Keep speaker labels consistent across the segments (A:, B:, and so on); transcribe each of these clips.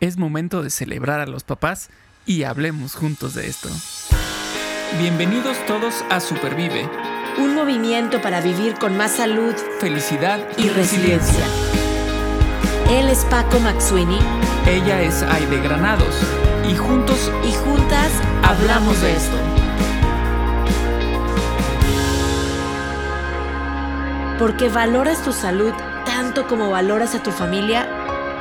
A: Es momento de celebrar a los papás y hablemos juntos de esto. Bienvenidos todos a Supervive,
B: un movimiento para vivir con más salud,
A: felicidad
B: y, resiliencia. Él es Paco Maxuini.
A: Ella es Aide Granados. Y juntos
B: y juntas hablamos de esto. Porque valoras tu salud tanto como valoras a tu familia,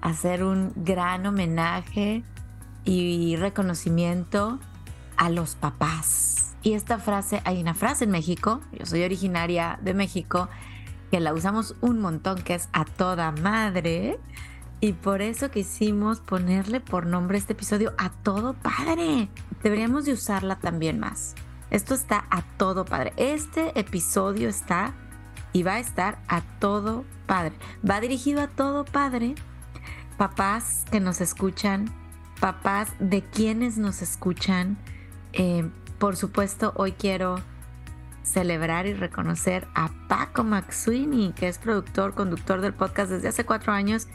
C: hacer un gran homenaje y reconocimiento a los papás. Y esta frase, hay una frase en México, yo soy originaria de México, que la usamos un montón, que es a toda madre. Y por eso quisimos ponerle por nombre este episodio a todo padre. Deberíamos de usarla también más. Esto está a todo padre. Este episodio está y va a estar a todo padre. Va dirigido a todo padre, papás que nos escuchan, papás de quienes nos escuchan. Eh, por supuesto, hoy quiero celebrar y reconocer a Paco McSweeney, que es productor, conductor del podcast desde hace cuatro años.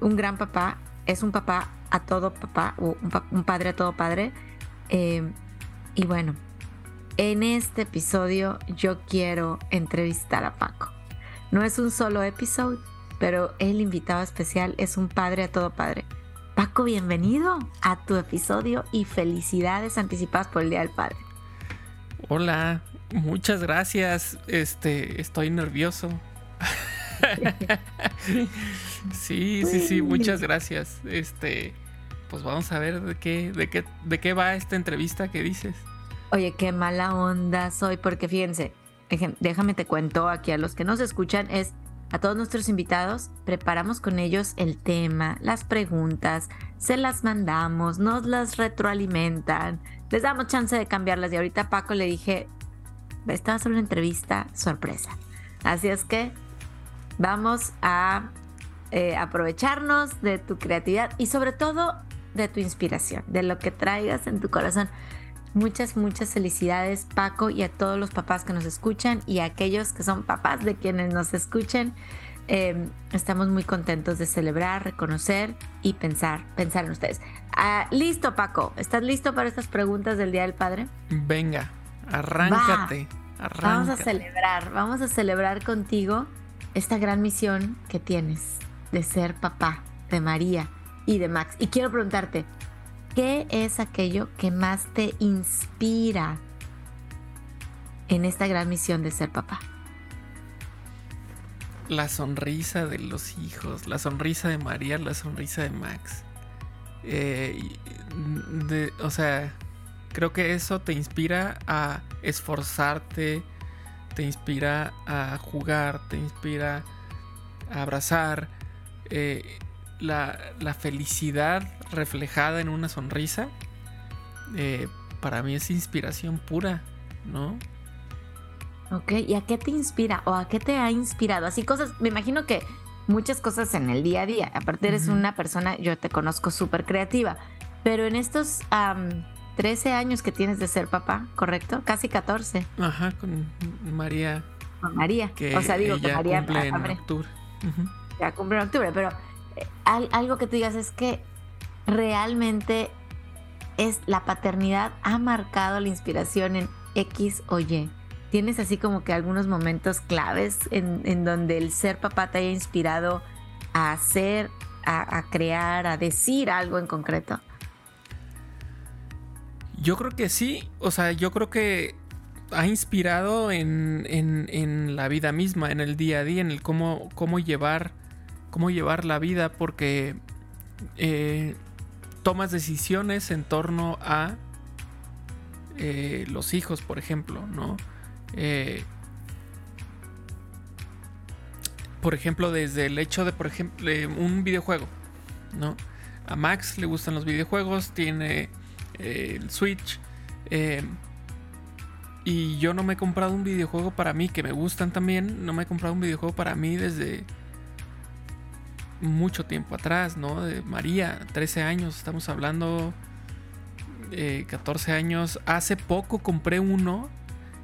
C: Un gran papá, es un papá a todo papá, un, padre a todo padre. Eh, y bueno, en este episodio yo quiero entrevistar a Paco. No es un solo episodio, pero el invitado especial es un padre a todo padre. Paco, bienvenido a tu episodio y felicidades anticipadas por el Día del Padre.
A: Hola, muchas gracias. Este, estoy nervioso. sí, sí, sí, muchas gracias. Este, pues vamos a ver de qué, de qué, de qué va esta entrevista que dices.
C: Oye, qué mala onda soy, porque fíjense, déjame te cuento aquí a los que nos escuchan, es a todos nuestros invitados, preparamos con ellos el tema, las preguntas, se las mandamos, nos las retroalimentan, les damos chance de cambiarlas y ahorita Paco le dije, esta va a una entrevista sorpresa. Así es que vamos a eh, aprovecharnos de tu creatividad y sobre todo de tu inspiración, de lo que traigas en tu corazón. Muchas, muchas felicidades Paco y a todos los papás que nos escuchan y a aquellos que son papás de quienes nos escuchen. Em, estamos muy contentos de celebrar, reconocer y pensar, pensar en ustedes. Ah, listo Paco, ¿estás listo para estas preguntas del Día del Padre?
A: Venga, arráncate,
C: Vamos a celebrar, vamos a celebrar contigo esta gran misión que tienes de ser papá de María y de Max. Y quiero preguntarte, ¿Qué es aquello que más te inspira en esta gran misión de ser papá?
A: La sonrisa de los hijos, la sonrisa de María, la sonrisa de Max. Eh, o sea, creo que eso te inspira a esforzarte, te inspira a jugar, te inspira a abrazar. Eh, la, felicidad reflejada en una sonrisa, eh, para mí es inspiración pura, ¿no?
C: Ok, ¿y a qué te inspira o a qué te ha inspirado? Así cosas, me imagino que muchas cosas en el día a día. Aparte eres una persona, yo te conozco súper creativa, pero en estos 13 años que tienes de ser papá, ¿correcto? Casi 14.
A: Ajá, con María.
C: Con María. o sea, digo que María...
A: Cumple en octubre.
C: Ya cumple en octubre, pero algo que tú digas es que realmente es la paternidad ha marcado la inspiración en X o Y. ¿Tienes así como que algunos momentos claves en, donde el ser papá te haya inspirado a hacer, a, crear, a decir algo en concreto?
A: Yo creo que sí, o sea, yo creo que ha inspirado en, la vida misma, en el día a día, en el cómo, cómo llevar cómo llevar la vida porque eh, tomas decisiones en torno a eh, los hijos, por ejemplo, ¿no? Eh, por ejemplo, desde el hecho de, por ejemplo, un videojuego, ¿no? a Max le gustan los videojuegos, tiene el Switch. Y yo no me he comprado un videojuego para mí, que me gustan también. No me he comprado un videojuego para mí desde mucho tiempo atrás, ¿no? De María, 13 años, estamos hablando, 14 eh, años. Hace poco compré uno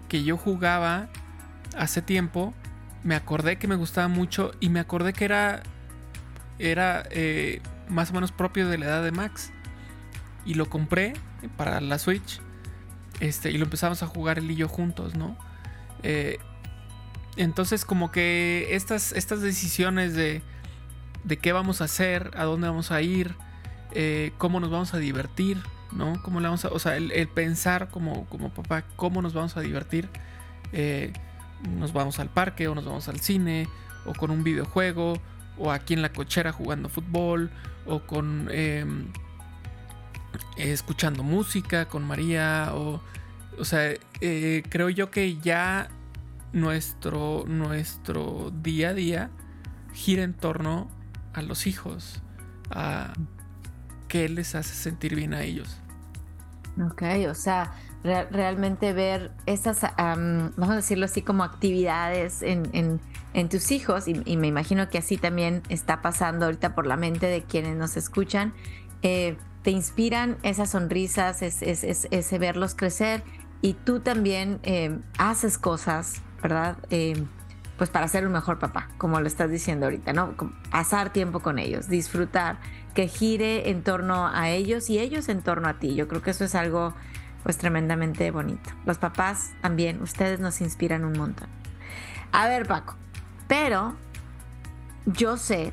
A: que yo jugaba hace tiempo. Me acordé que me gustaba mucho y me acordé que era, era eh, más o menos propio de la edad de Max. Y lo compré para la Switch. Este, y lo empezamos a jugar él y yo juntos, ¿no? Eh, entonces como que estas, estas decisiones de, de qué vamos a hacer, a dónde vamos a ir, eh, cómo nos vamos a divertir, ¿no? Cómo vamos a, o sea, el, pensar como, como papá, cómo nos vamos a divertir. Eh, nos vamos al parque o nos vamos al cine o con un videojuego o aquí en la cochera jugando fútbol o con em, escuchando música con María o o sea eh, creo yo que ya nuestro nuestro día a día gira en torno a los hijos a qué les hace sentir bien a ellos
C: Ok, o sea, realmente ver esas, vamos a decirlo así, como actividades en, tus hijos, y, me imagino que así también está pasando ahorita por la mente de quienes nos escuchan, eh, te inspiran esas sonrisas, ese verlos crecer, y tú también eh, haces cosas, ¿verdad? Eh, pues para ser un mejor papá, como lo estás diciendo ahorita, ¿no? Pasar tiempo con ellos, disfrutar que gire en torno a ellos y ellos en torno a ti. Yo creo que eso es algo pues tremendamente bonito. Los papás también, ustedes nos inspiran un montón. A ver, Paco, pero yo sé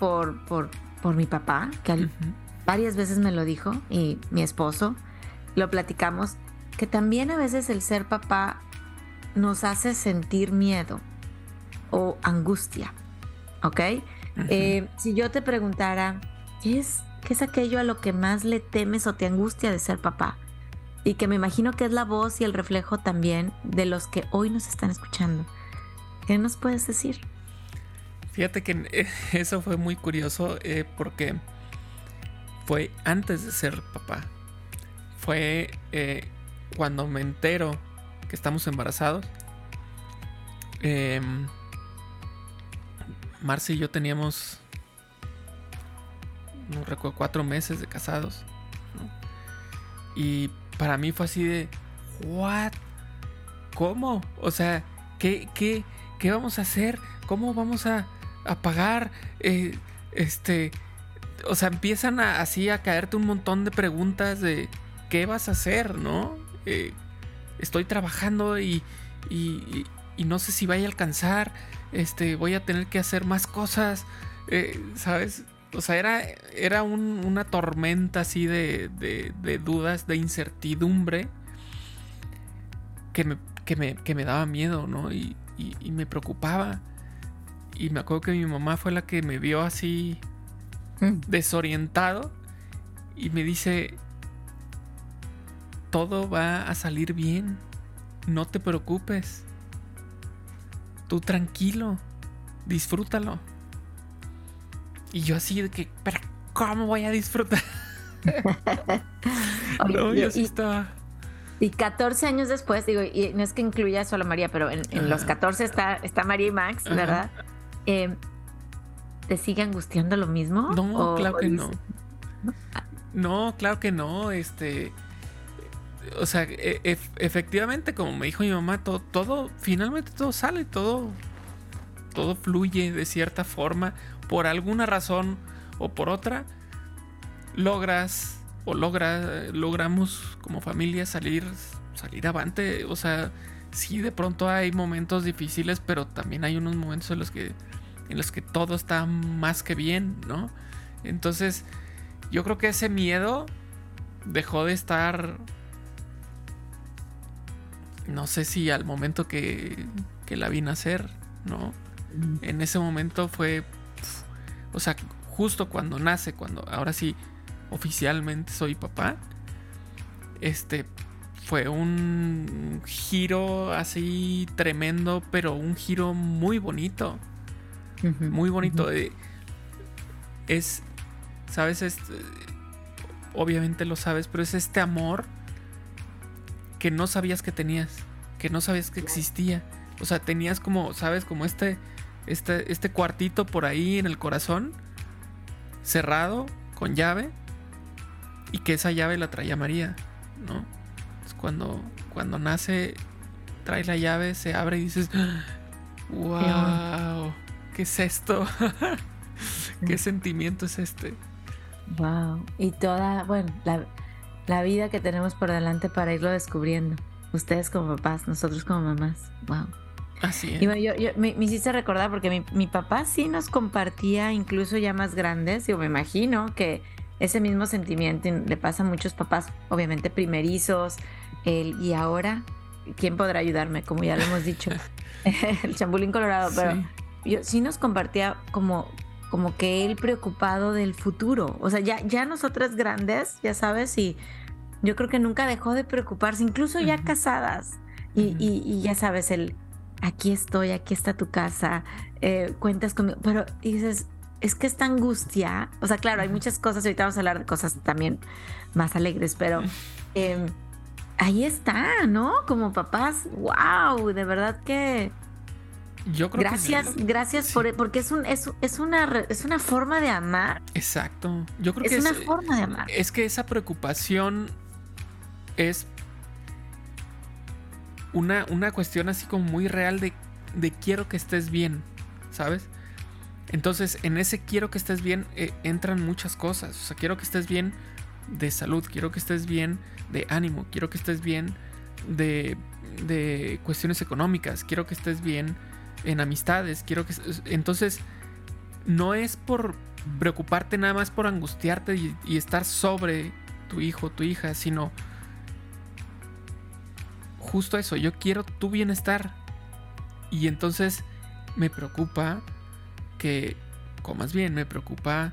C: por, por, por mi papá, que varias veces me lo dijo, y mi esposo, lo platicamos, que también a veces el ser papá nos hace sentir miedo o angustia, ¿ok? Eh, si yo te preguntara, ¿Qué es, ¿Qué es aquello a lo que más le temes o te angustia de ser papá? Y que me imagino que es la voz y el reflejo también de los que hoy nos están escuchando. ¿Qué nos puedes decir?
A: Fíjate que eso fue muy curioso eh, porque fue antes de ser papá. Fue eh, cuando me entero que estamos embarazados. Eh, Marcia y yo teníamos no recuerdo, cuatro meses de casados. Y para mí fue así de, ¿what? ¿Cómo? O sea, ¿qué, qué, qué vamos a hacer? ¿Cómo vamos a, a pagar? Eh, este, o sea, empiezan así a caerte un montón de preguntas de qué vas a hacer, ¿no? Eh, estoy trabajando y, y, y, no sé si vaya a alcanzar. Este, voy a tener que hacer más cosas. Eh, ¿Sabes? O sea, era, era una tormenta así de, de, dudas, de incertidumbre que me, que me, daba miedo, ¿no? Y, y, me preocupaba. Y me acuerdo que mi mamá fue la que me vio así mm. desorientado y me dice, todo va a salir bien, no te preocupes, tú tranquilo, disfrútalo. Y yo así de que, pero ¿cómo voy a disfrutar?
C: no, yo sí estaba... Y 14 años después, digo, y no es que incluya solo a María, pero en, los 14 está, está María y Max, ¿verdad? Em, ¿Te sigue angustiando lo mismo?
A: No, claro que no. No, claro que no. Este. O sea, e, efectivamente, como me dijo mi mamá, todo, todo, finalmente todo sale, todo. Todo fluye de cierta forma por alguna razón o por otra, logras o logra, logramos como familia salir, salir avante. O sea, sí, de pronto hay momentos difíciles, pero también hay unos momentos en los que, en los que todo está más que bien, ¿no? Entonces, yo creo que ese miedo dejó de estar. No sé si al momento que, que la vi nacer, ¿no? En ese momento fue o sea, justo cuando nace, cuando ahora sí oficialmente soy papá, este fue un giro así tremendo, pero un giro muy bonito. Muy bonito. Es ¿sabes? Este, obviamente lo sabes, pero es este amor que no sabías que tenías, que no sabías que existía. O sea, tenías como, ¿sabes? Como este, este, este cuartito por ahí en el corazón, cerrado, con llave, y que esa llave la traía María, ¿no? Es cuando, cuando nace, trae la llave, se abre y dices, wow, ¿qué es esto? ¿Qué sentimiento es este?
C: Wow. Y toda, bueno, la, vida que tenemos por delante para irlo descubriendo. Ustedes como papás, nosotros como mamás. Wow.
A: Así es.
C: Y bueno, yo, me, hiciste recordar porque mi, mi, papá sí nos compartía, incluso ya más grandes, yo me imagino que ese mismo sentimiento le pasa a muchos papás, obviamente primerizos, el, y ahora, ¿quién podrá ayudarme? Como ya lo hemos dicho, el chambulín colorado, pero yo sí nos compartía como como que él preocupado del futuro. O sea, ya, ya nosotras grandes, ya sabes, y yo creo que nunca dejó de preocuparse, incluso ya casadas. Y, y, ya sabes, el aquí estoy, aquí está tu casa, eh, cuentas conmigo. Pero dices, es que esta angustia, o sea, claro, hay muchas cosas, ahorita vamos a hablar de cosas también más alegres, pero em, ahí está, ¿no? Como papás, wow, de verdad que
A: yo creo
C: gracias, que gracias por porque es un es, es, una es una forma de amar.
A: Exacto. Yo creo
C: es
A: que
C: una forma de amar.
A: Es que esa preocupación es una, una cuestión así como muy real de, de quiero que estés bien, ¿sabes? Entonces, en ese quiero que estés bien eh, entran muchas cosas. O sea, quiero que estés bien de salud, quiero que estés bien de ánimo, quiero que estés bien de, de cuestiones económicas, quiero que estés bien en amistades, quiero que... Entonces, no es por preocuparte nada más por angustiarte y, estar sobre tu hijo, tu hija, sino justo eso, yo quiero tu bienestar. Y entonces me preocupa que comas bien, me preocupa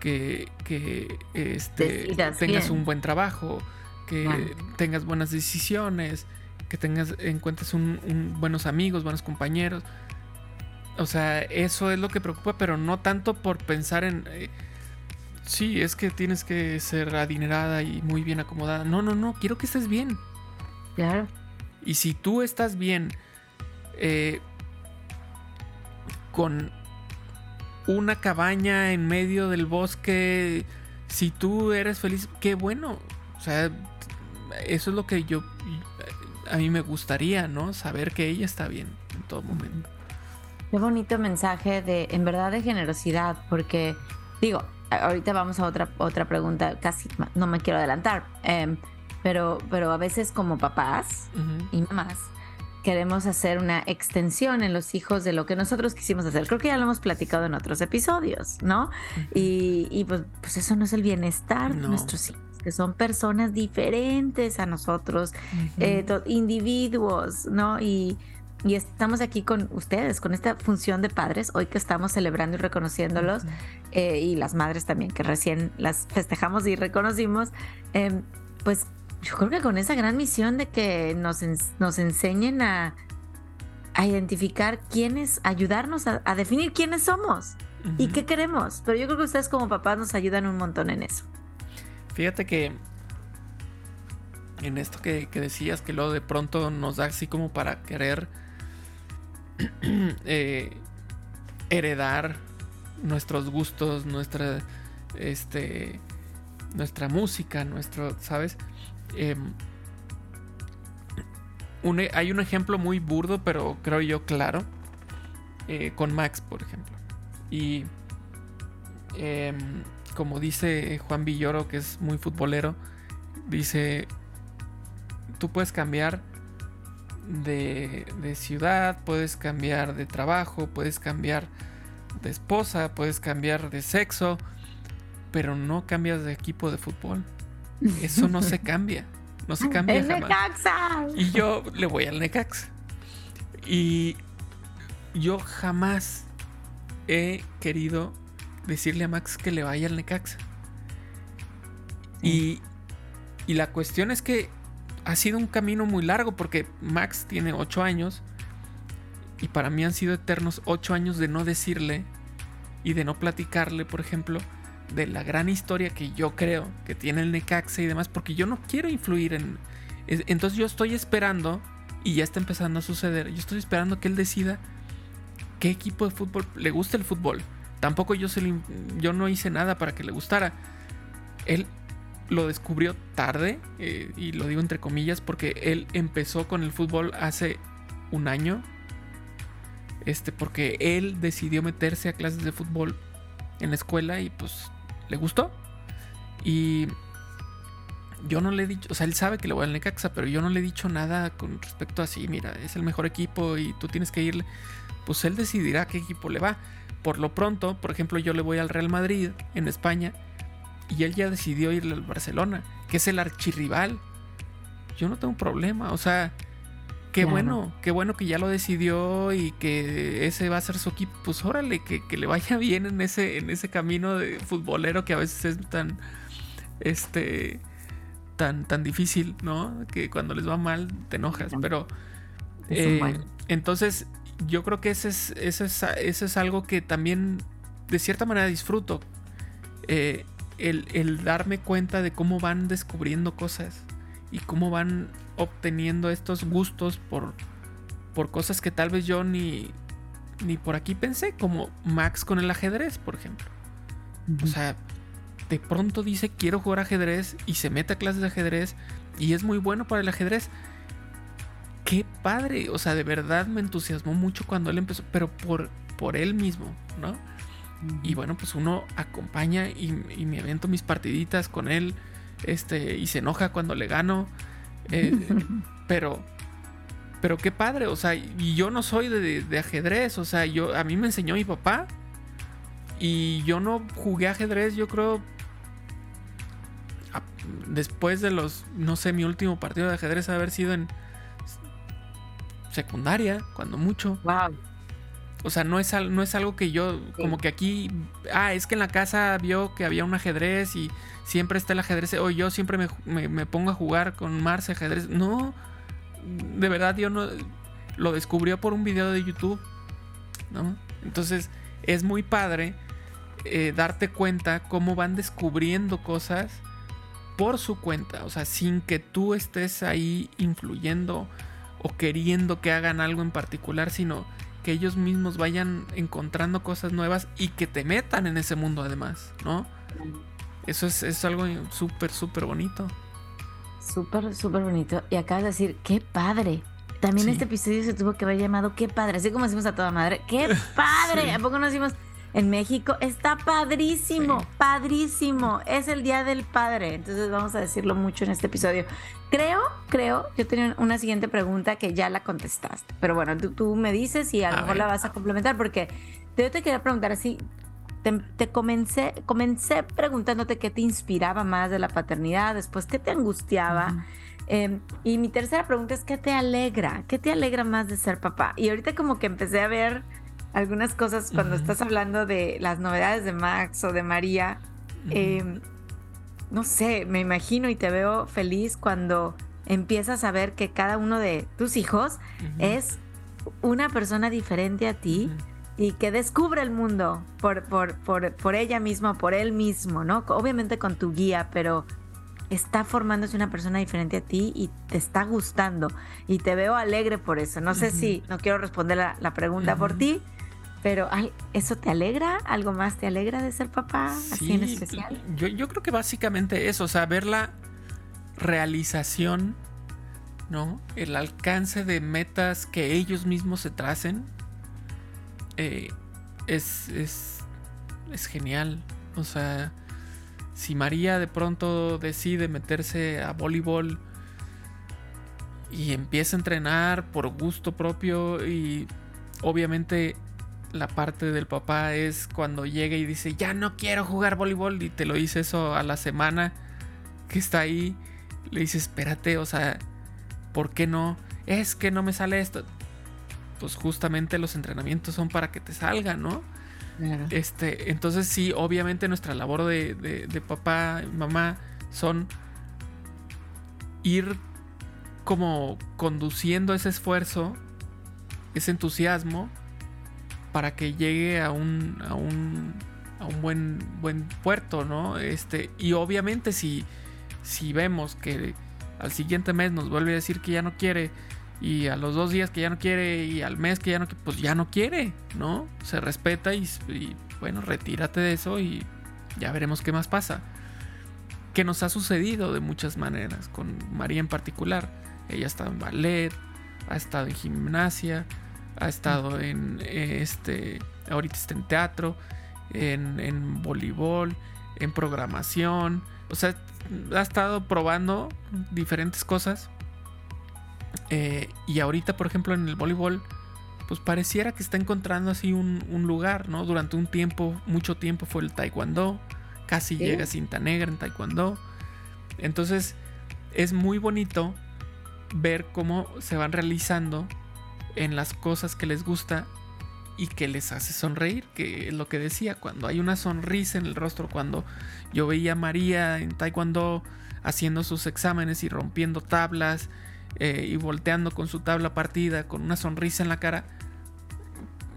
A: que, que este, tengas un buen trabajo, que tengas buenas decisiones, que tengas en cuenta un, buenos amigos, buenos compañeros. O sea, eso es lo que preocupa, pero no tanto por pensar en... Eh, sí, es que tienes que ser adinerada y muy bien acomodada. No, no, no, quiero que estés bien.
C: Claro.
A: Y si tú estás bien eh, con una cabaña en medio del bosque, si tú eres feliz, qué bueno. O sea, eso es lo que yo a mí me gustaría, ¿no? Saber que ella está bien en todo momento.
C: Qué bonito mensaje de, en verdad, de generosidad, porque digo, ahorita vamos a otra, otra pregunta, casi no me quiero adelantar, em, pero, pero a veces como papás y mamás queremos hacer una extensión en los hijos de lo que nosotros quisimos hacer. Creo que ya lo hemos platicado en otros episodios, ¿no? y, pues, pues, eso no es el bienestar de nuestros hijos que son personas diferentes a nosotros, eh, individuos, ¿no? Y, estamos aquí con ustedes, con esta función de padres, hoy que estamos celebrando y reconociéndolos, eh, y las madres también, que recién las festejamos y reconocimos, em, pues yo creo que con esa gran misión de que nos, nos enseñen a, a identificar quiénes, ayudarnos a, definir quiénes somos y qué queremos. Pero yo creo que ustedes como papás nos ayudan un montón en eso.
A: Fíjate que en esto que, decías, que luego de pronto nos da así como para querer eh, heredar nuestros gustos, nuestra, este, nuestra música, nuestro, ¿sabes? Em, hay un ejemplo muy burdo, pero creo yo claro, eh, con Max, por ejemplo. Y em, como dice Juan Villoro, que es muy futbolero, dice, tú puedes cambiar de, ciudad, puedes cambiar de trabajo, puedes cambiar de esposa, puedes cambiar de sexo, pero no cambias de equipo de fútbol. Eso no se cambia. No se cambia
C: El Necaxa.
A: Y yo le voy al Necaxa. Y yo jamás he querido decirle a Max que le vaya al Necaxa. Y, y la cuestión es que ha sido un camino muy largo porque Max tiene 8 años y para mí han sido eternos 8 años de no decirle y de no platicarle, por ejemplo, de la gran historia que yo creo que tiene el Necaxa y demás, porque yo no quiero influir en... Entonces yo estoy esperando, y ya está empezando a suceder, yo estoy esperando que él decida qué equipo de fútbol le gusta el fútbol. Tampoco yo, se yo no hice nada para que le gustara. Él lo descubrió tarde, eh, y lo digo entre comillas, porque él empezó con el fútbol hace un año. Este, porque él decidió meterse a clases de fútbol en la escuela y pues le gustó. Y yo no le he dicho, o sea, él sabe que le voy al Necaxa, pero yo no le he dicho nada con respecto a sí, mira, es el mejor equipo y tú tienes que irle. Pues él decidirá qué equipo le va. Por lo pronto, por ejemplo, yo le voy al Real Madrid en España y él ya decidió irle al Barcelona, que es el archirrival. Yo no tengo problema, o sea, qué bueno, qué bueno que ya lo decidió y que ese va a ser su equipo. Pues órale, que, le vaya bien en ese, en ese camino de futbolero que a veces es tan, este, tan, tan difícil, ¿no? Que cuando les va mal te enojas, pero... Eh, entonces, yo creo que ese es, ese es, es algo que también de cierta manera disfruto. Eh, el, darme cuenta de cómo van descubriendo cosas y cómo van obteniendo estos gustos por, por cosas que tal vez yo ni, ni por aquí pensé, como Max con el ajedrez, por ejemplo. O sea, de pronto dice quiero jugar ajedrez y se mete a clases de ajedrez y es muy bueno para el ajedrez. Qué padre, o sea, de verdad me entusiasmó mucho cuando él empezó, pero por, por él mismo, ¿no? Y bueno, pues uno acompaña y, me avento mis partiditas con él. Este, y se enoja cuando le gano. Eh, pero, pero qué padre, o sea, y yo no soy de, ajedrez, o sea, yo, a mí me enseñó mi papá. Y yo no jugué ajedrez, yo creo. después de los, no sé, mi último partido de ajedrez haber sido en secundaria, cuando mucho.
C: Wow.
A: O sea, no es, no es algo que yo, como que aquí, ah, es que en la casa vio que había un ajedrez y siempre está el ajedrez, o yo siempre me, pongo a jugar con Marce ajedrez. No, de verdad yo no, lo descubrió por un video de YouTube, ¿no? Entonces, es muy padre eh, darte cuenta cómo van descubriendo cosas por su cuenta, o sea, sin que tú estés ahí influyendo o queriendo que hagan algo en particular, sino que ellos mismos vayan encontrando cosas nuevas y que te metan en ese mundo además, ¿no? Eso es, algo súper, súper bonito.
C: Súper, súper bonito. Y acabas de decir, qué padre. También este episodio se tuvo que haber llamado Qué padre, así como decimos a toda madre, qué padre. ¿A poco no decimos en México? Está padrísimo, padrísimo. Es el Día del Padre. Entonces vamos a decirlo mucho en este episodio. Creo, creo, yo tenía una siguiente pregunta que ya la contestaste. Pero bueno, tú, me dices y a, lo mejor la vas a complementar porque yo te quería preguntar así. Te, comencé, comencé preguntándote qué te inspiraba más de la paternidad, después qué te angustiaba. Em, y mi tercera pregunta es, ¿qué te alegra? ¿Qué te alegra más de ser papá? Y ahorita como que empecé a ver algunas cosas cuando estás hablando de las novedades de Max o de María no sé, me imagino y te veo feliz cuando empiezas a ver que cada uno de tus hijos es una persona diferente a ti y que descubre el mundo por, por, por, por, ella misma, por él mismo, ¿no? Obviamente con tu guía, pero está formándose una persona diferente a ti y te está gustando y te veo alegre por eso. No sé si, no quiero responder la, pregunta por ti, pero ¿eso te alegra? ¿Algo más te alegra de ser papá? así en especial.
A: Yo, yo creo que básicamente eso, o sea, ver la realización, ¿no? El alcance de metas que ellos mismos se tracen. Eh, es, es, es genial. O sea, si María de pronto decide meterse a voleibol y empieza a entrenar por gusto propio y obviamente la parte del papá es cuando llega y dice, ya no quiero jugar voleibol y te lo dice eso a la semana que está ahí. Le dice, espérate, o sea, ¿por qué no? Es que no me sale esto. Pues justamente los entrenamientos son para que te salgan, ¿no? Este, entonces sí, obviamente nuestra labor de, de papá y mamá son ir como conduciendo ese esfuerzo, ese entusiasmo para que llegue a un, a un a un buen, buen puerto, ¿no? Este, y obviamente si, si vemos que al siguiente mes nos vuelve a decir que ya no quiere, y a los dos días que ya no quiere, y al mes que ya no quiere, pues ya no quiere, ¿no? Se respeta y, y bueno, retírate de eso y ya veremos qué más pasa. Que nos ha sucedido de muchas maneras, con María en particular. Ella ha estado en ballet, ha estado en gimnasia, ha estado en este, ahorita está en teatro, en, en voleibol, en programación. O sea, ha estado probando diferentes cosas. Eh, y ahorita, por ejemplo, en el voleibol, pues pareciera que está encontrando así un, un, lugar, ¿no? Durante un tiempo, mucho tiempo fue el taekwondo. Casi
C: Sí.
A: llega a cinta negra en taekwondo. Entonces, es muy bonito ver cómo se van realizando en las cosas que les gusta y que les hace sonreír, que es lo que decía, cuando hay una sonrisa en el rostro, cuando yo veía a María en Taekwondo haciendo sus exámenes y rompiendo tablas eh, y volteando con su tabla partida, con una sonrisa en la cara,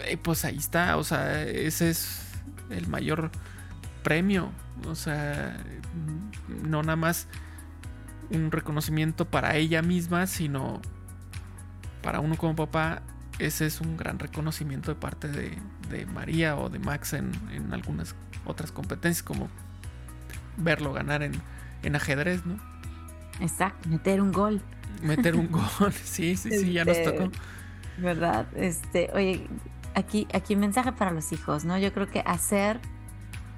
A: eh, pues ahí está, o sea, ese es el mayor premio, o sea, no nada más un reconocimiento para ella misma, sino para uno como papá, ese es un gran reconocimiento de parte de, de María o de Max en, en, algunas otras competencias, como verlo ganar en, en, ajedrez, ¿no?
C: Exacto, meter un gol.
A: Meter un gol, sí, sí, sí, ya nos tocó.
C: ¿Verdad? Este, oye, aquí, aquí mensaje para los hijos, ¿no? Yo creo que hacer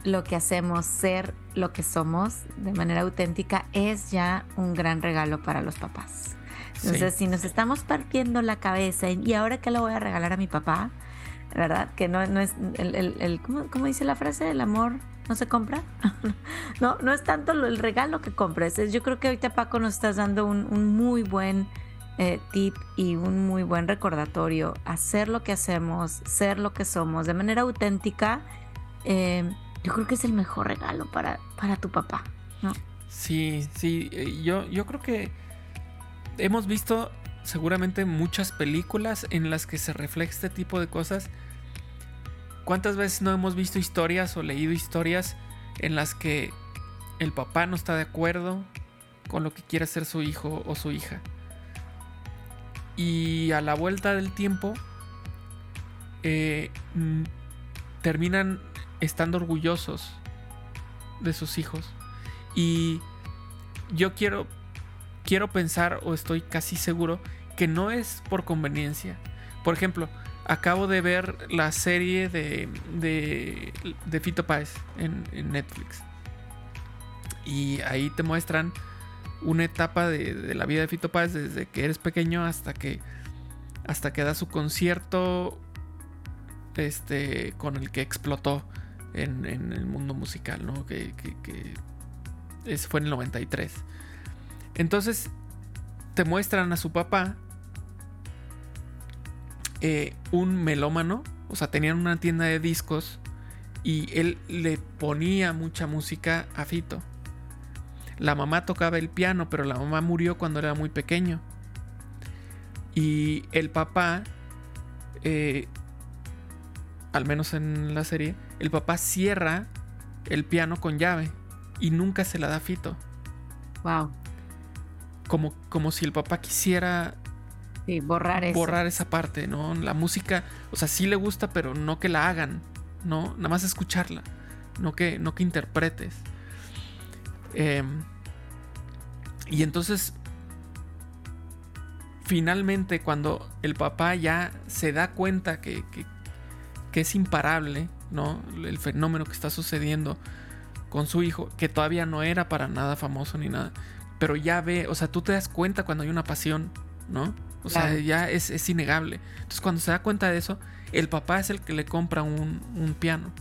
C: lo que hacemos, ser lo que somos de manera auténtica es ya un gran regalo para los papás. Entonces, sí. si nos estamos partiendo la cabeza y ahora qué le voy a regalar a mi papá, ¿verdad? Que no, no es el, el, el ¿cómo, ¿cómo, dice la frase? El amor no se compra. no, no es tanto el regalo que compres. Yo creo que ahorita Paco nos estás dando un, un muy buen eh, tip y un muy buen recordatorio. Hacer lo que hacemos, ser lo que somos de manera auténtica. Eh, yo creo que es el mejor regalo para, para tu papá, ¿no?
A: Sí, sí, yo, yo creo que hemos visto seguramente muchas películas en las que se refleja este tipo de cosas. ¿Cuántas veces no hemos visto historias o leído historias en las que el papá no está de acuerdo con lo que quiere hacer su hijo o su hija? Y a la vuelta del tiempo eh, terminan estando orgullosos de sus hijos. Y yo quiero quiero pensar o estoy casi seguro que no es por conveniencia. Por ejemplo, acabo de ver la serie de, de, Fito Páez en, Netflix. Y ahí te muestran una etapa de, de, la vida de Fito Páez desde que eres pequeño hasta que hasta que da su concierto este con el que explotó en, el mundo musical, ¿no? Que, que, que fue en el 93. Entonces te muestran a su papá eh, un melómano, o sea, tenían una tienda de discos y él le ponía mucha música a Fito. La mamá tocaba el piano, pero la mamá murió cuando era muy pequeño. Y el papá, eh, al menos en la serie, el papá cierra el piano con llave y nunca se la da a Fito.
C: Wow
A: como, como si el papá quisiera
C: sí, borrar,
A: esa parte, ¿no? La música, o sea, sí le gusta, pero no que la hagan, ¿no? Nada más escucharla, no que, no que interpretes. Eh, y entonces, finalmente, cuando el papá ya se da cuenta que, que, que es imparable, ¿no? El fenómeno que está sucediendo con su hijo, que todavía no era para nada famoso ni nada pero ya ve, o sea, tú te das cuenta cuando hay una pasión, ¿no? O claro. sea, ya es, es, innegable. Entonces, cuando se da cuenta de eso, el papá es el que le compra un, un piano,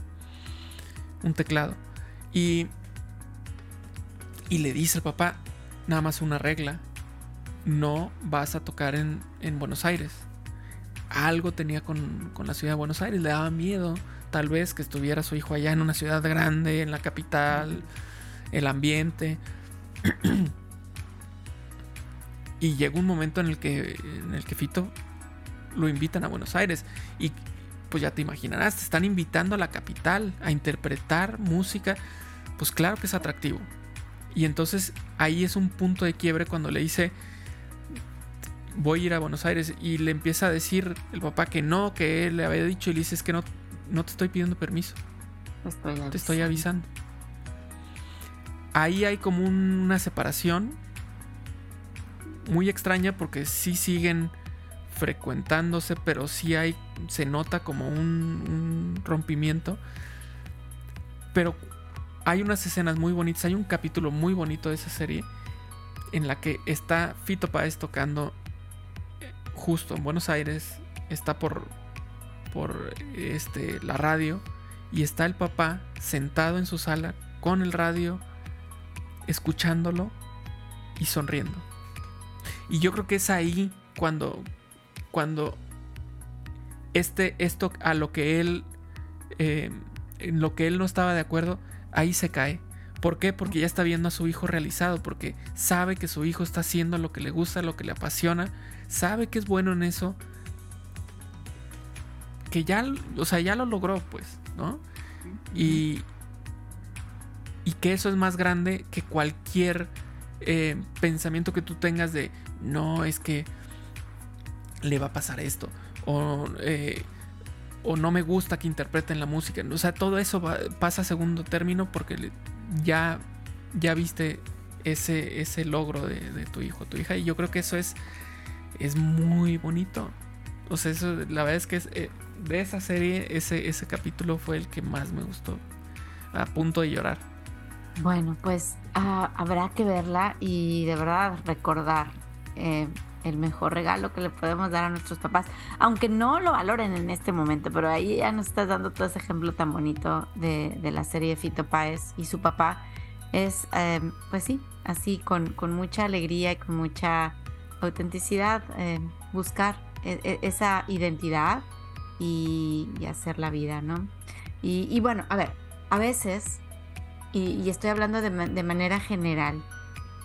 A: un teclado. Y, y le dice al papá, nada más una regla, no vas a tocar en, en Buenos Aires. Algo tenía con, con, la ciudad de Buenos Aires, le daba miedo, tal vez, que estuviera su hijo allá en una ciudad grande, en la capital, el ambiente. Y llega un momento en el que, en el que Fito lo invitan a Buenos Aires. Y pues ya te imaginarás, te están invitando a la capital a interpretar música, pues claro que es atractivo. Y entonces ahí es un punto de quiebre cuando le dice, voy a ir a Buenos Aires y le empieza a decir el papá que no, que él le había dicho y le dice, es que no, no te estoy pidiendo permiso. te estoy avisando. Ahí hay como una separación muy extraña porque sí siguen frecuentándose, pero sí hay, se nota como un, rompimiento. Pero hay unas escenas muy bonitas, hay un capítulo muy bonito de esa serie en la que está Fito Páez tocando eh, justo en Buenos Aires, está por, por este, la radio y está el papá sentado en su sala con el radio, escuchándolo y sonriendo. Y yo creo que es ahí cuando, cuando este, esto a lo que él, eh, en lo que él no estaba de acuerdo, ahí se cae. ¿Por qué? Porque ya está viendo a su hijo realizado, porque sabe que su hijo está haciendo lo que le gusta, lo que le apasiona, sabe que es bueno en eso, que ya, o sea, ya lo logró, pues, ¿no? Y, y que eso es más grande que cualquier eh, pensamiento que tú tengas de, no, es que le va a pasar esto. O, eh, o no me gusta que interpreten la música. O sea, todo eso pasa a segundo término porque ya, ya viste ese, ese logro de, tu hijo, tu hija. Y yo creo que eso es, es muy bonito. O sea, eso, la verdad es que eh, de esa serie, ese, ese capítulo fue el que más me gustó. A punto de llorar.
C: Bueno, pues ah, habrá que verla y de verdad recordar eh, el mejor regalo que le podemos dar a nuestros papás, aunque no lo valoren en este momento, pero ahí ya nos estás dando todo ese ejemplo tan bonito de, la serie de Fito Páez y su papá. Es, eh, pues sí, así con, mucha alegría y con mucha autenticidad, eh, buscar e, e, esa identidad y, hacer la vida, ¿no? Y, bueno, a ver, a veces, y, estoy hablando de, de manera general,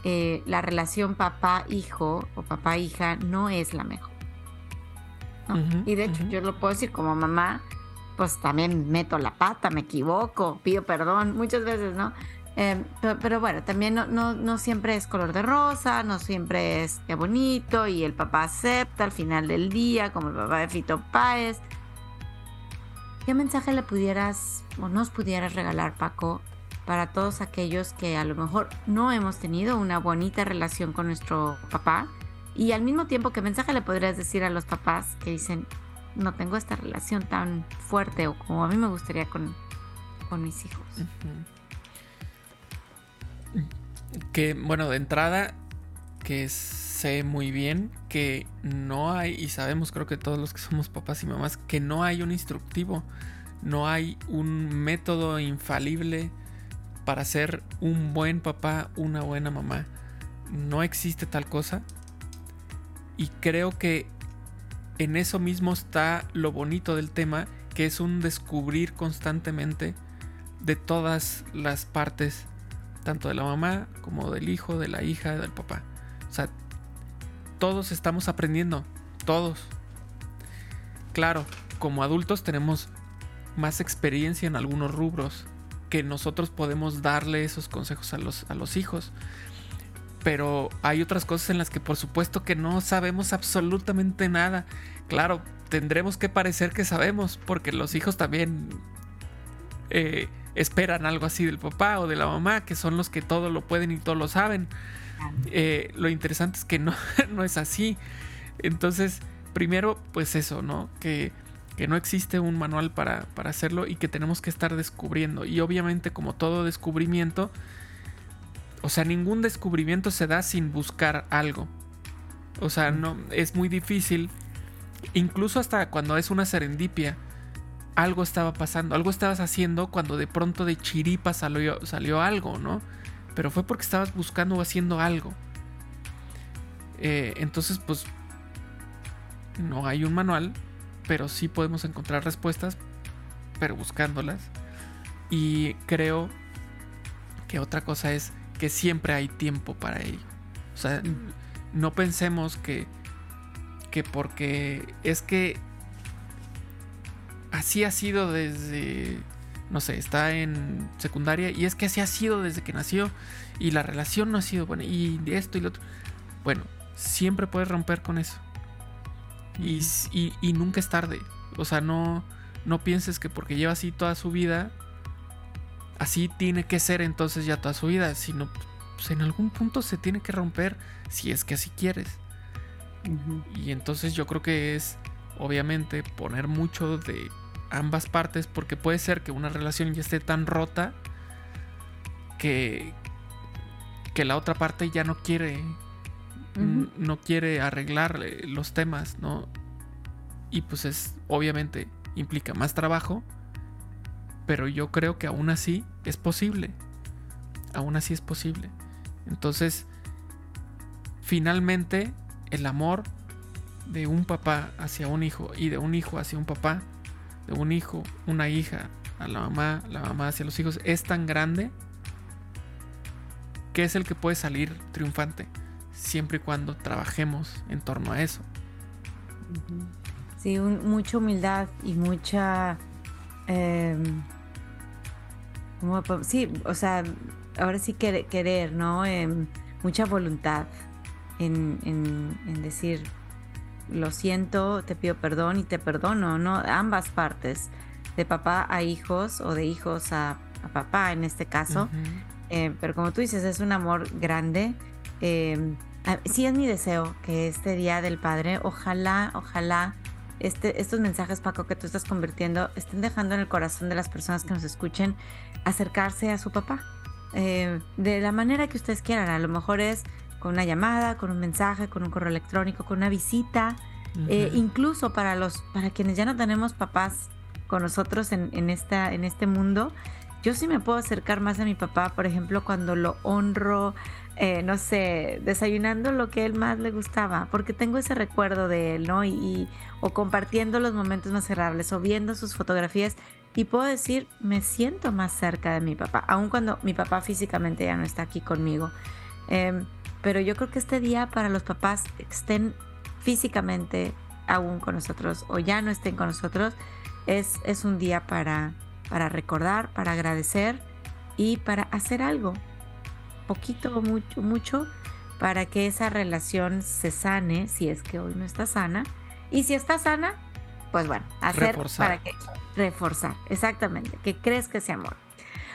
C: eh, la relación papá-hijo o papá-hija no es la mejor. y de hecho, yo lo puedo decir como mamá, pues también meto la pata, me equivoco, pido perdón muchas veces, ¿no? Em, pero, bueno, también no, no, siempre es color de rosa, no siempre es qué bonito y el papá acepta al final del día, como el papá de Fito Páez. ¿Qué mensaje le pudieras o nos pudieras regalar, Paco, para todos aquellos que a lo mejor no hemos tenido una bonita relación con nuestro papá. Y al mismo tiempo, ¿qué mensaje le podrías decir a los papás que dicen, no tengo esta relación tan fuerte o como a mí me gustaría con, con mis hijos?
A: Que, bueno, de entrada, que sé muy bien que no hay, y sabemos creo que todos los que somos papás y mamás, que no hay un instructivo, no hay un método infalible para ser un buen papá, una buena mamá. No existe tal cosa. Y creo que en eso mismo está lo bonito del tema, que es un descubrir constantemente de todas las partes, tanto de la mamá como del hijo, de la hija, del papá. O sea, todos estamos aprendiendo, todos. Claro, como adultos tenemos más experiencia en algunos rubros, que nosotros podemos darle esos consejos a los, a los hijos. Pero hay otras cosas en las que por supuesto que no sabemos absolutamente nada. Claro, tendremos que parecer que sabemos, porque los hijos también eh, esperan algo así del papá o de la mamá, que son los que todo lo pueden y todo lo saben. Eh, lo interesante es que no, no es así. Entonces, primero, pues eso, ¿no? Que que no existe un manual para, hacerlo y que tenemos que estar descubriendo. Y obviamente como todo descubrimiento, o sea, ningún descubrimiento se da sin buscar algo. O sea, no, es muy difícil. Incluso hasta cuando es una serendipia, algo estaba pasando, algo estabas haciendo cuando de pronto de chiripa salió, salió algo, ¿no? Pero fue porque estabas buscando o haciendo algo. Eh, entonces, pues, no hay un manual, pero sí podemos encontrar respuestas, pero buscándolas. Y creo que otra cosa es que siempre hay tiempo para ello. O sea, no pensemos que, que porque es que así ha sido desde, no sé, está en secundaria y es que así ha sido desde que nació y la relación no ha sido buena y esto y lo otro. Bueno, siempre puedes romper con eso. Y, y, nunca es tarde. O sea, no, no pienses que porque lleva así toda su vida, así tiene que ser entonces ya toda su vida, sino pues, en algún punto se tiene que romper si es que así quieres. Y entonces yo creo que es, obviamente, poner mucho de ambas partes, porque puede ser que una relación ya esté tan rota que, que la otra parte ya no quiere no quiere arreglar los temas, ¿no? Y pues es, obviamente, implica más trabajo, pero yo creo que aún así es posible. Aún así es posible. Entonces, finalmente, el amor de un papá hacia un hijo y de un hijo hacia un papá, de un hijo, una hija, a la mamá, la mamá hacia los hijos, es tan grande que es el que puede salir triunfante siempre y cuando trabajemos en torno a eso.
C: Sí, mucha humildad y mucha... Em, sí, o sea, ahora sí querer, ¿no? Em, mucha voluntad en, en, decir, lo siento, te pido perdón y te perdono, ¿no? Ambas partes, de papá a hijos o de hijos a, papá en este caso. Eh, pero como tú dices, es un amor grande. Em, sí es mi deseo que este Día del Padre, ojalá, ojalá este, estos mensajes, Paco, que tú estás convirtiendo, estén dejando en el corazón de las personas que nos escuchen acercarse a su papá. Eh, de la manera que ustedes quieran. A lo mejor es con una llamada, con un mensaje, con un correo electrónico, con una visita. Eh, incluso para los, para quienes ya no tenemos papás con nosotros en, en, esta, en este mundo, yo sí me puedo acercar más a mi papá, por ejemplo, cuando lo honro, eh, no sé, desayunando lo que él más le gustaba, porque tengo ese recuerdo de él, ¿no? Y, o compartiendo los momentos más agradables o viendo sus fotografías y puedo decir, me siento más cerca de mi papá, aun cuando mi papá físicamente ya no está aquí conmigo. Em, pero yo creo que este día para los papás estén físicamente aún con nosotros o ya no estén con nosotros, es, es un día para, para recordar, para agradecer y para hacer algo poquito o mucho, mucho para que esa relación se sane, si es que hoy no está sana. Y si está sana, pues bueno, hacer para que reforzar, exactamente, que crezca ese amor.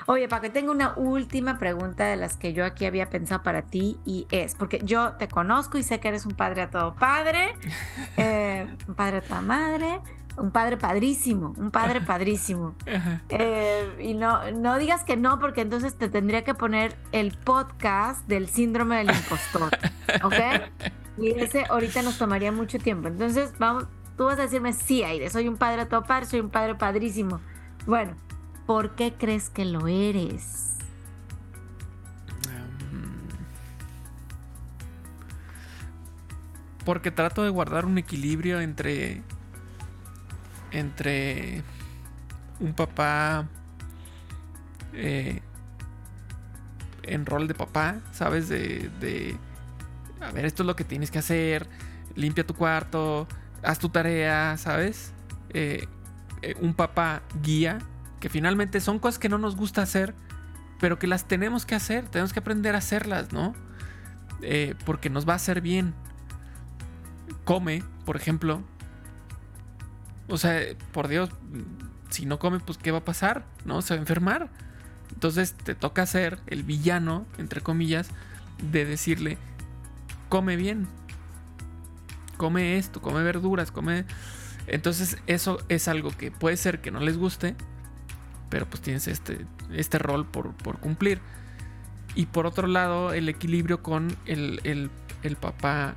C: Oye, para que tenga una última pregunta de las que yo aquí había pensado para ti y es, porque yo te conozco y sé que eres un padre a todo padre, eh, un padre a toda madre, un padre padrísimo, un padre padrísimo. Eh, y no, no digas que no, porque entonces te tendría que poner el podcast del síndrome del impostor, ¿ok? Y ese ahorita nos tomaría mucho tiempo. Entonces, vamos, tú vas a decirme, sí, Aire, soy un padre a todo soy un padre padrísimo. Bueno, ¿por qué crees que lo eres?
A: Porque trato de guardar un equilibrio entre entre un papá eh, en rol de papá, ¿sabes? De, a ver, esto es lo que tienes que hacer, limpia tu cuarto, haz tu tarea, ¿sabes? Eh, eh, un papá guía, que finalmente son cosas que no nos gusta hacer, pero que las tenemos que hacer, tenemos que aprender a hacerlas, ¿no? porque nos va a hacer bien. Come, por ejemplo, o sea, por Dios, si no come, pues ¿qué va a pasar? ¿No? Se va a enfermar. Entonces te toca ser el villano, entre comillas, de decirle, come bien, come esto, come verduras, come... Entonces eso es algo que puede ser que no les guste, pero pues tienes este, este rol por, cumplir. Y por otro lado, el equilibrio con el, el, el papá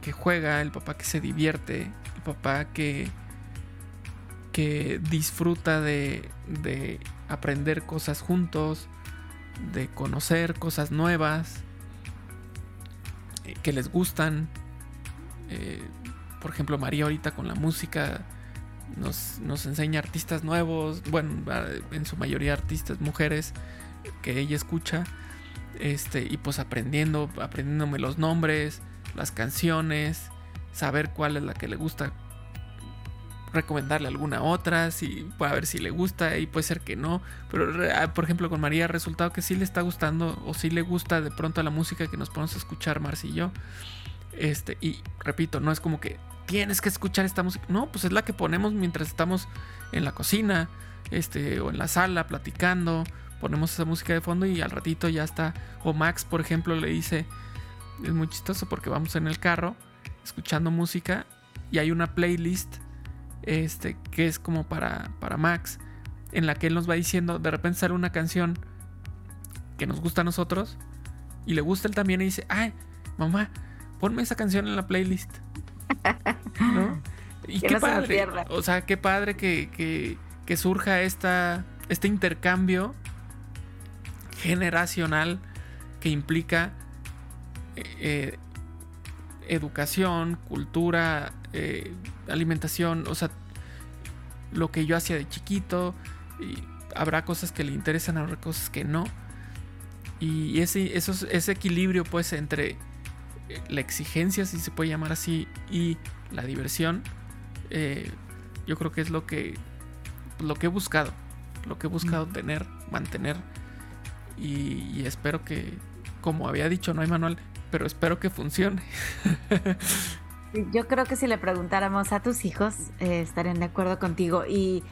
A: que juega, el papá que se divierte, papá que, que disfruta de, de aprender cosas juntos, de conocer cosas nuevas, eh, que les gustan. Eh, por ejemplo, María ahorita con la música nos, nos, enseña artistas nuevos, bueno, en su mayoría artistas mujeres que ella escucha. Este, y pues aprendiendo, aprendiéndome los nombres, las canciones, saber cuál es la que le gusta recomendarle alguna otra, si puede ver si le gusta y puede ser que no, pero ah, por ejemplo con María resultado que sí le está gustando o sí le gusta de pronto la música que nos ponemos a escuchar Marci y yo. Este, y repito, no es como que tienes que escuchar esta música, no, pues es la que ponemos mientras estamos en la cocina, este, o en la sala platicando, ponemos esa música de fondo y al ratito ya está, o Max por ejemplo le dice, es muy chistoso porque vamos en el carro escuchando música y hay una playlist este, que es como para, para Max, en la que él nos va diciendo, de repente sale una canción que nos gusta a nosotros y le gusta él también y dice, ay, mamá, ponme esa canción en la playlist. ¿No? Y qué padre. O sea, qué padre que, que, surja esta, este intercambio generacional que implica eh, educación, cultura, eh, alimentación, o sea, lo que yo hacía de chiquito, y habrá cosas que le interesan, habrá cosas que no. Y ese, ese equilibrio pues entre eh, la exigencia, si se puede llamar así, y la diversión, eh, yo creo que es lo que, lo que he buscado, lo que he buscado tener, mantener. Y, y espero que, como había dicho, no hay manual, pero espero que funcione.
C: Yo creo que si le preguntáramos a tus hijos, eh, estarían de acuerdo contigo. Y,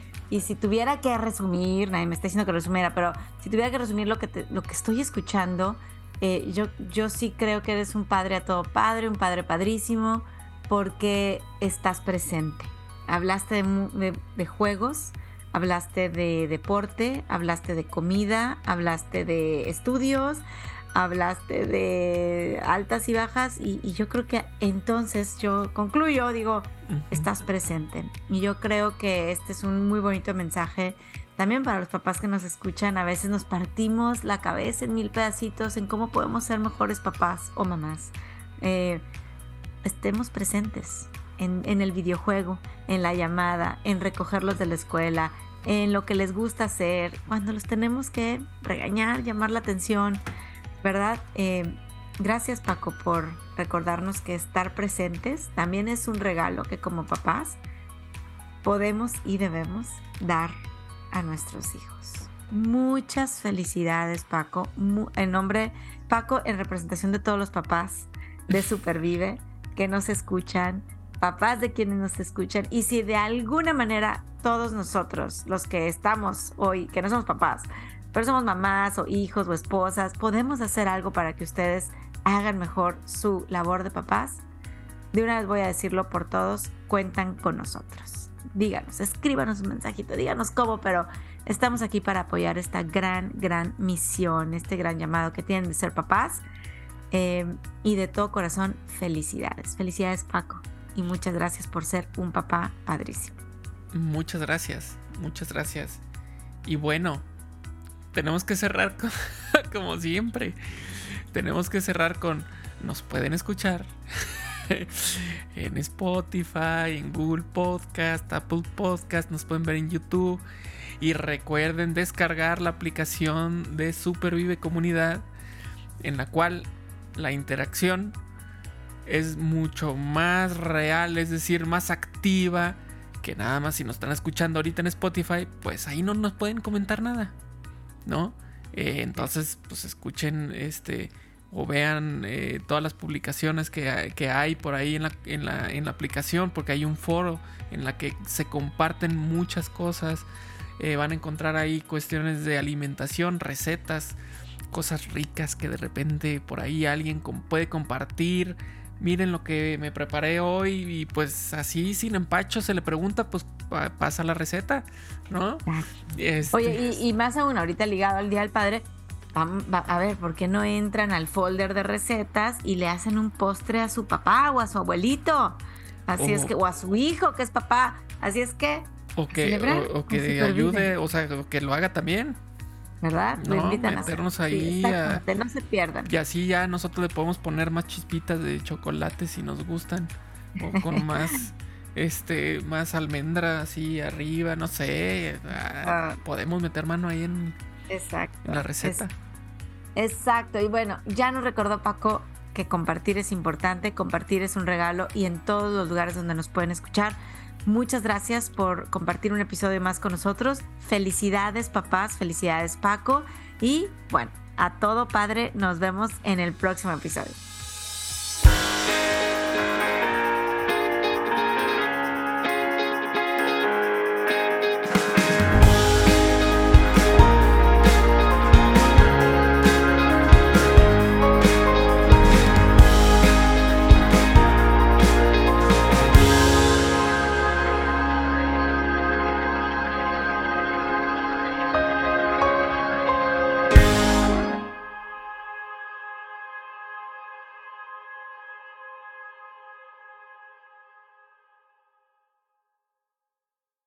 C: si tuviera que resumir, nadie me está diciendo que resumiera, pero si tuviera que resumir lo que, lo que estoy escuchando, eh, yo, yo sí creo que eres un padre a todo padre, un padre padrísimo, porque estás presente. Hablaste de juegos, hablaste de deporte, hablaste de comida, hablaste de estudios, hablaste de altas y bajas y, yo creo que entonces yo concluyo, digo, estás presente. Y yo creo que este es un muy bonito mensaje también para los papás que nos escuchan. A veces nos partimos la cabeza en mil pedacitos en cómo podemos ser mejores papás o mamás. Eh, estemos presentes en, en el videojuego, en la llamada, en recogerlos de la escuela, en lo que les gusta hacer, cuando los tenemos que regañar, llamar la atención. ¿Verdad? Eh, gracias Paco por recordarnos que estar presentes también es un regalo que como papás podemos y debemos dar a nuestros hijos. Muchas felicidades Paco, en nombre Paco en representación de todos los papás de Supervive que nos escuchan, papás de quienes nos escuchan y si de alguna manera todos nosotros, los que estamos hoy, que no somos papás, pero somos mamás o hijos o esposas, podemos hacer algo para que ustedes hagan mejor su labor de papás. De una vez voy a decirlo por todos, cuentan con nosotros. Díganos, escríbanos un mensajito, díganos cómo, pero estamos aquí para apoyar esta gran, gran misión, este gran llamado que tienen de ser papás. Eh, y de todo corazón, felicidades. Felicidades Paco. Y muchas gracias por ser un papá padrísimo.
A: Muchas gracias, muchas gracias. Y bueno, tenemos que cerrar como siempre. Tenemos que cerrar con nos pueden escuchar en Spotify, en Google Podcast, Apple Podcast, nos pueden ver en YouTube y recuerden descargar la aplicación de Supervive Comunidad en la cual la interacción es mucho más real, es decir, más activa que nada más si nos están escuchando ahorita en Spotify, pues ahí no nos pueden comentar nada. ¿No? Eh, entonces, pues escuchen este o vean eh, todas las publicaciones que, hay por ahí en la, en, la, en la, aplicación, porque hay un foro en la que se comparten muchas cosas. Eh, van a encontrar ahí cuestiones de alimentación, recetas, cosas ricas que de repente por ahí alguien puede compartir miren lo que me preparé hoy y pues así sin empacho se le pregunta, pues pasa la receta, ¿no?
C: Este, Oye, y, más aún ahorita ligado al Día del Padre, a ver, ¿por qué no entran al folder de recetas y le hacen un postre a su papá o a su abuelito? Así es que, o a su hijo que es papá. Así es que...
A: O que, o, que ayude, o sea, que lo haga también.
C: ¿Verdad?
A: No, invitan meternos ahí.
C: no se pierdan.
A: Y así ya nosotros le podemos poner más chispitas de chocolate si nos gustan. O con más, este, más almendra así arriba, no sé. Ah, ah. podemos meter mano ahí en,
C: Exacto.
A: la receta.
C: exacto. Y bueno, ya nos recordó Paco que compartir es importante, compartir es un regalo y en todos los lugares donde nos pueden escuchar Muchas gracias por compartir un episodio más con nosotros. Felicidades papás, felicidades Paco y bueno, a todo padre, nos vemos en el próximo episodio.